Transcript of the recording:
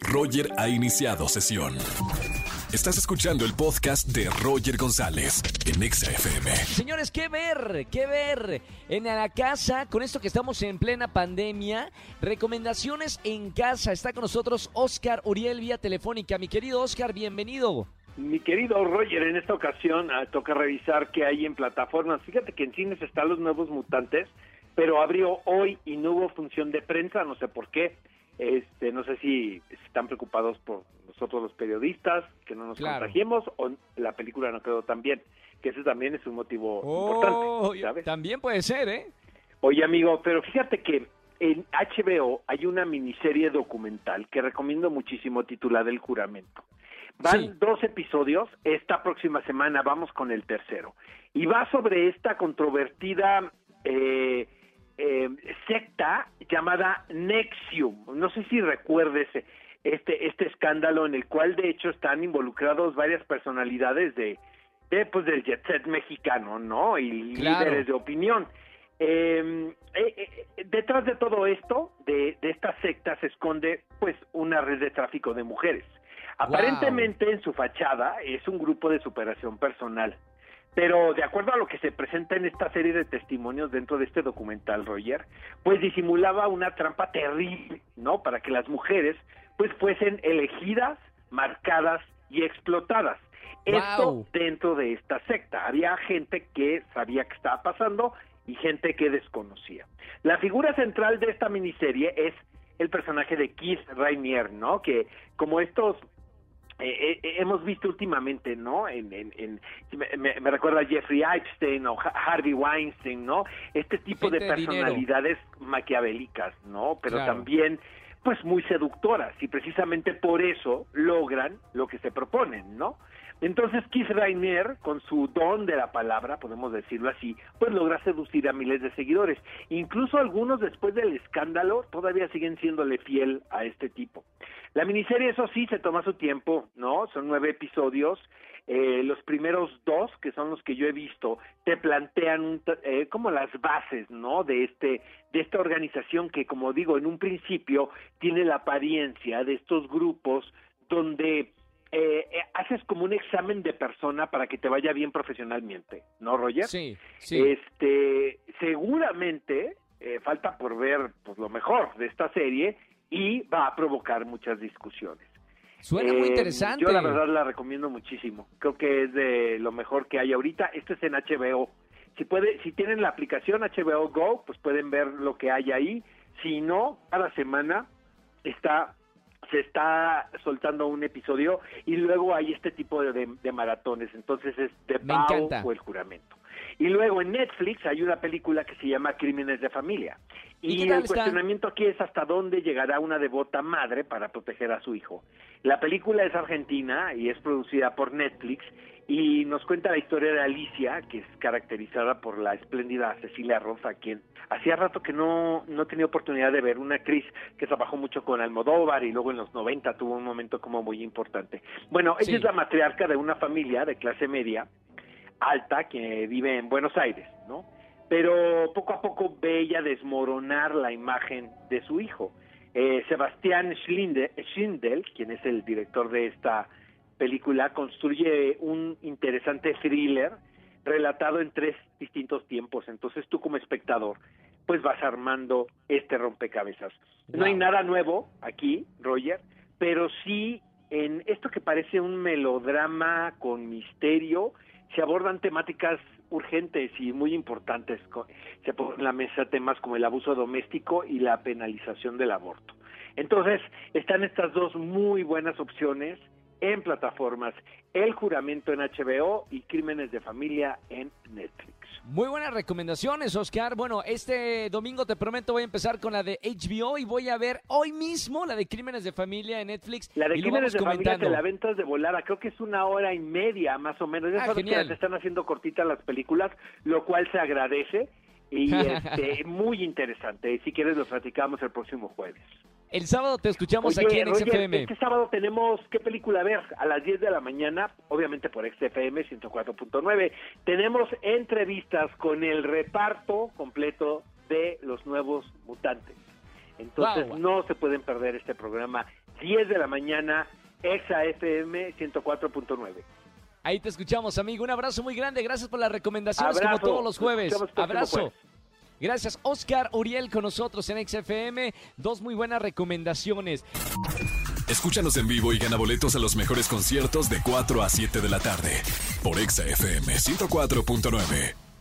Roger ha iniciado sesión. Estás escuchando el podcast de Roger González en Exa FM. Señores, ¿qué ver? ¿Qué ver? En la casa, con esto que estamos en plena pandemia, recomendaciones en casa. Está con nosotros Oscar Uriel vía telefónica. Mi querido Oscar, bienvenido. Mi querido Roger, en esta ocasión ah, toca revisar qué hay en plataformas. Fíjate que en cines están los nuevos mutantes, pero abrió hoy y no hubo función de prensa, no sé por qué. Este, no sé si están preocupados por nosotros los periodistas, que no nos Claro. contagiemos, o la película no quedó tan bien, que ese también es un motivo Oh, importante, ¿sabes? también puede ser, ¿eh? Oye, amigo, pero fíjate que en HBO hay una miniserie documental que recomiendo muchísimo titulada El Juramento. Van Sí. dos episodios, esta próxima semana vamos con el tercero. Y va sobre esta controvertida eh, eh, secta llamada Nexium. No sé si recuerdes eh, este, este escándalo en el cual de hecho están involucrados varias personalidades de, de, pues del jet set mexicano, ¿no? Y Claro. líderes de opinión. Eh, eh, eh, detrás de todo esto, de, de esta secta, se esconde pues una red de tráfico de mujeres. Aparentemente en su fachada es un grupo de superación personal. Pero de acuerdo a lo que se presenta en esta serie de testimonios dentro de este documental, Roger, pues disimulaba una trampa terrible, ¿no? Para que las mujeres pues fuesen elegidas, marcadas y explotadas. Esto dentro de esta secta. Había gente que sabía que estaba pasando y gente que desconocía. La figura central de esta miniserie es el personaje de Keith Rainier, ¿no? Que como estos eh, eh, hemos visto últimamente, ¿no? En, en, en- me, recuerda a Jeffrey Epstein o Ha- Harvey Weinstein, ¿no? Este tipo Gente de personalidades maquiavélicas, ¿no? Pero Claro. también, pues, muy seductoras y precisamente por eso logran lo que se proponen, ¿no? Entonces Keith Rainier, con su don de la palabra, podemos decirlo así, pues logra seducir a miles de seguidores. Incluso algunos después del escándalo todavía siguen siéndole fiel a este tipo. La miniserie, eso sí, se toma su tiempo, ¿no? Son nueve episodios. Eh, los primeros dos, que son los que yo he visto, te plantean eh, como las bases, ¿no? De este, de esta organización que, como digo, en un principio tiene la apariencia de estos grupos donde eh, eh, haces como un examen de persona para que te vaya bien profesionalmente, ¿no, Roger? Sí, sí. Este, seguramente eh, falta por ver pues, lo mejor de esta serie y va a provocar muchas discusiones. Suena muy Eh, interesante. Yo la verdad la recomiendo muchísimo. Creo que es de lo mejor que hay ahorita. Esto es en HBO. Si puede, si tienen la aplicación HBO Go, pues pueden ver lo que hay ahí. Si no, cada semana está se está soltando un episodio y luego hay este tipo de, de- de maratones. Entonces es The Vow o El Juramento. Y luego en Netflix hay una película que se llama Crímenes de Familia. ¿Y el está? cuestionamiento aquí es hasta dónde llegará una devota madre para proteger a su hijo. La película es argentina y es producida por Netflix y nos cuenta la historia de Alicia, que es caracterizada por la espléndida Cecilia Rosa, quien hacía rato que no, no tenía oportunidad de ver, una actriz que trabajó mucho con Almodóvar y luego en los 90 tuvo un momento como muy importante. Bueno, ella Sí. es la matriarca de una familia de clase media alta que vive en Buenos Aires, ¿no? Pero poco a poco ve ella desmoronar la imagen de su hijo. Eh, Sebastián Schlinde- Schindel, quien es el director de esta película, construye un interesante thriller relatado en tres distintos tiempos. Entonces tú como espectador, pues vas armando este rompecabezas. No hay nada nuevo aquí, Roger, pero sí en esto que parece un melodrama con misterio, se abordan temáticas urgentes y muy importantes. Se ponen en la mesa temas como el abuso doméstico y la penalización del aborto. Entonces, están estas dos muy buenas opciones en plataformas, El juramento en HBO y Crímenes de familia en Netflix. Muy buenas recomendaciones, Oscar. Bueno, este domingo te prometo voy a empezar con la de HBO y voy a ver hoy mismo la de Crímenes de Familia en Netflix. La de y Crímenes de familia te la ventas de volada, creo que es una hora y media más o menos. Ya Ah, sabes que las están haciendo cortitas las películas, lo cual se agradece y este, muy interesante. Si quieres lo platicamos el próximo jueves. El sábado te escuchamos Oye, aquí en Roger, XFM. este sábado tenemos qué película ver a las 10 de la mañana, obviamente por XFM 104.9. Tenemos entrevistas con el reparto completo de los nuevos mutantes. Entonces no se pueden perder este programa 10 de la mañana, Exa FM 104.9. Ahí te escuchamos, amigo. Un abrazo muy grande. Gracias por las recomendaciones, Abrazo. como todos los jueves. Abrazo. jueves. Gracias, Oscar Uriel, con nosotros en XFM. Dos muy buenas recomendaciones. Escúchanos en vivo y gana boletos a los mejores conciertos de 4 a 7 de la tarde por Exa FM 104.9.